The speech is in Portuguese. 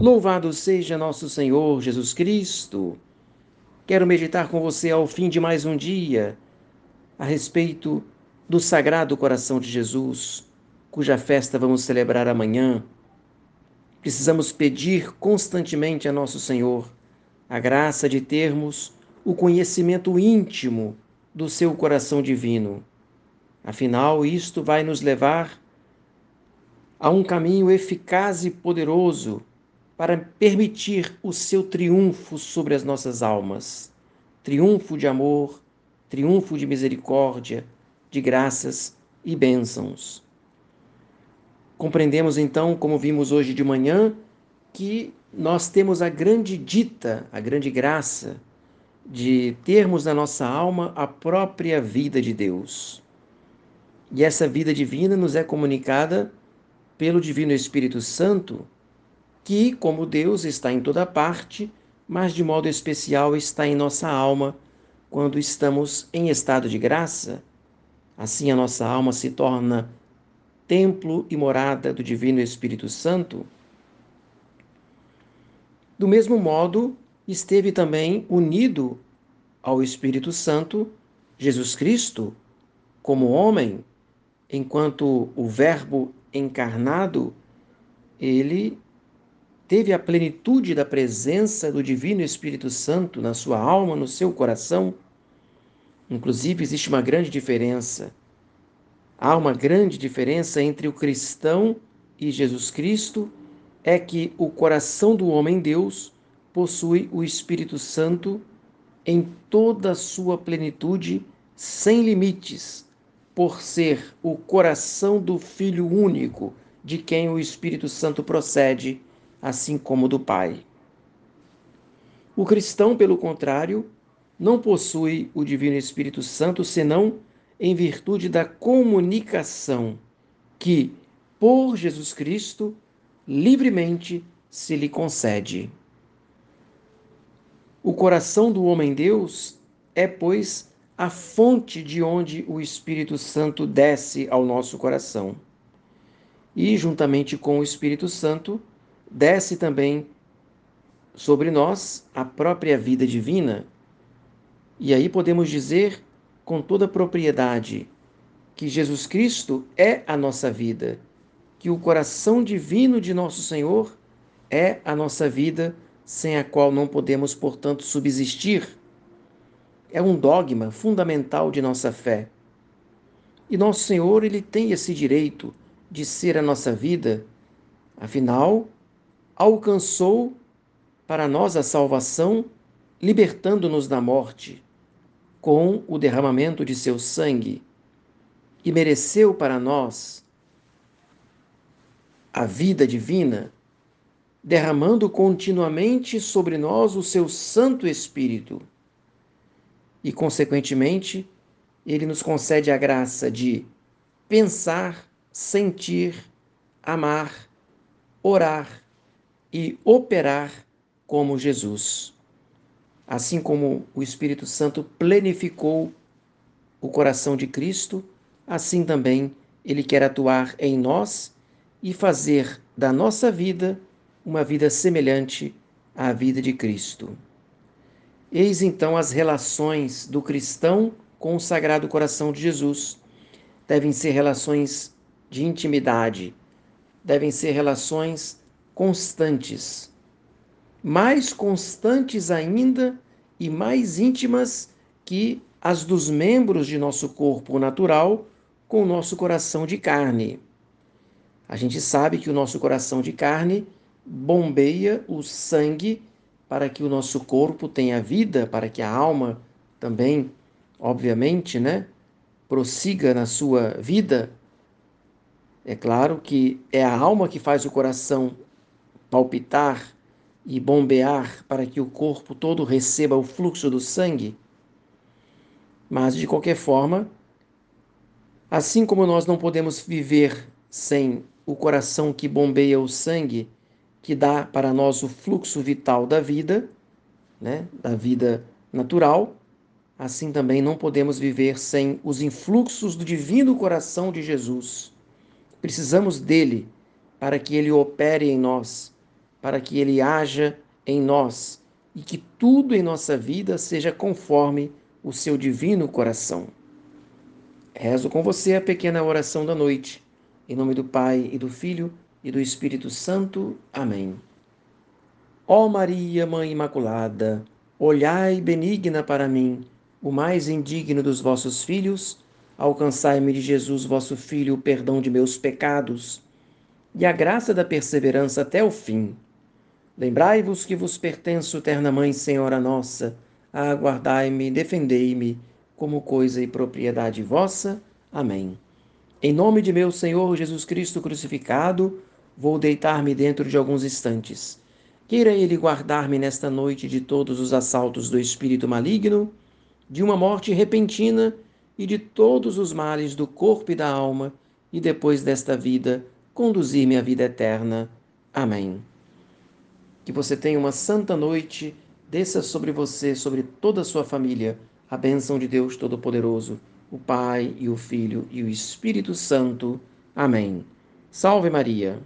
Louvado seja nosso Senhor Jesus Cristo. Quero meditar com você ao fim de mais um dia a respeito do Sagrado Coração de Jesus, cuja festa vamos celebrar amanhã. Precisamos pedir constantemente a nosso Senhor a graça de termos o conhecimento íntimo do seu coração divino. Afinal, isto vai nos levar a um caminho eficaz e poderoso para permitir o seu triunfo sobre as nossas almas. Triunfo de amor, triunfo de misericórdia, de graças e bênçãos. Compreendemos então, como vimos hoje de manhã, que nós temos a grande dita, a grande graça de termos na nossa alma a própria vida de Deus. E essa vida divina nos é comunicada pelo Divino Espírito Santo que, como Deus, está em toda parte, mas de modo especial está em nossa alma quando estamos em estado de graça. Assim, a nossa alma se torna templo e morada do Divino Espírito Santo. Do mesmo modo, esteve também unido ao Espírito Santo Jesus Cristo como homem, enquanto o Verbo encarnado, ele teve a plenitude da presença do Divino Espírito Santo na sua alma, no seu coração. Inclusive, existe uma grande diferença. Há uma grande diferença entre o cristão e Jesus Cristo, é que o coração do homem-deus possui o Espírito Santo em toda a sua plenitude, sem limites, por ser o coração do Filho único, de quem o Espírito Santo procede assim como do Pai. O cristão, pelo contrário, não possui o Divino Espírito Santo senão em virtude da comunicação que, por Jesus Cristo, livremente se lhe concede. O coração do homem-deus é, pois, a fonte de onde o Espírito Santo desce ao nosso coração. E, juntamente com o Espírito Santo, desce também sobre nós a própria vida divina. E aí podemos dizer com toda propriedade que Jesus Cristo é a nossa vida, que o coração divino de nosso Senhor é a nossa vida, sem a qual não podemos, portanto, subsistir. É um dogma fundamental de nossa fé. E nosso Senhor, ele tem esse direito de ser a nossa vida. Afinal, alcançou para nós a salvação, libertando-nos da morte, com o derramamento de seu sangue, e mereceu para nós a vida divina, derramando continuamente sobre nós o seu Santo Espírito. E, consequentemente, ele nos concede a graça de pensar, sentir, amar, orar e operar como Jesus. Assim como o Espírito Santo plenificou o coração de Cristo, assim também ele quer atuar em nós e fazer da nossa vida uma vida semelhante à vida de Cristo. Eis então as relações do cristão com o Sagrado Coração de Jesus. Devem ser relações de intimidade, devem ser relações constantes, mais constantes ainda e mais íntimas que as dos membros de nosso corpo natural com o nosso coração de carne. A gente sabe que o nosso coração de carne bombeia o sangue para que o nosso corpo tenha vida, para que a alma também, obviamente, né, prossiga na sua vida. É claro que é a alma que faz o coração palpitar e bombear para que o corpo todo receba o fluxo do sangue. Mas, de qualquer forma, assim como nós não podemos viver sem o coração que bombeia o sangue, que dá para nós o fluxo vital da vida, né, da vida natural, assim também não podemos viver sem os influxos do divino coração de Jesus. Precisamos dele para que ele opere em nós para que ele haja em nós e que tudo em nossa vida seja conforme o seu divino coração. Rezo com você a pequena oração da noite. Em nome do Pai e do Filho e do Espírito Santo. Amém. Ó Maria, Mãe Imaculada, olhai benigna para mim, o mais indigno dos vossos filhos, alcançai-me de Jesus, vosso Filho, o perdão de meus pecados e a graça da perseverança até o fim. Lembrai-vos que vos pertenço, eterna Mãe, Senhora nossa, aguardai-me, defendei-me, como coisa e propriedade vossa. Amém. Em nome de meu Senhor Jesus Cristo crucificado, vou deitar-me dentro de alguns instantes. Queira Ele guardar-me nesta noite de todos os assaltos do espírito maligno, de uma morte repentina e de todos os males do corpo e da alma, e depois desta vida, conduzir-me à vida eterna. Amém. Que você tenha uma santa noite, desça sobre você, sobre toda a sua família, a bênção de Deus Todo-Poderoso, o Pai e o Filho e o Espírito Santo. Amém. Salve Maria!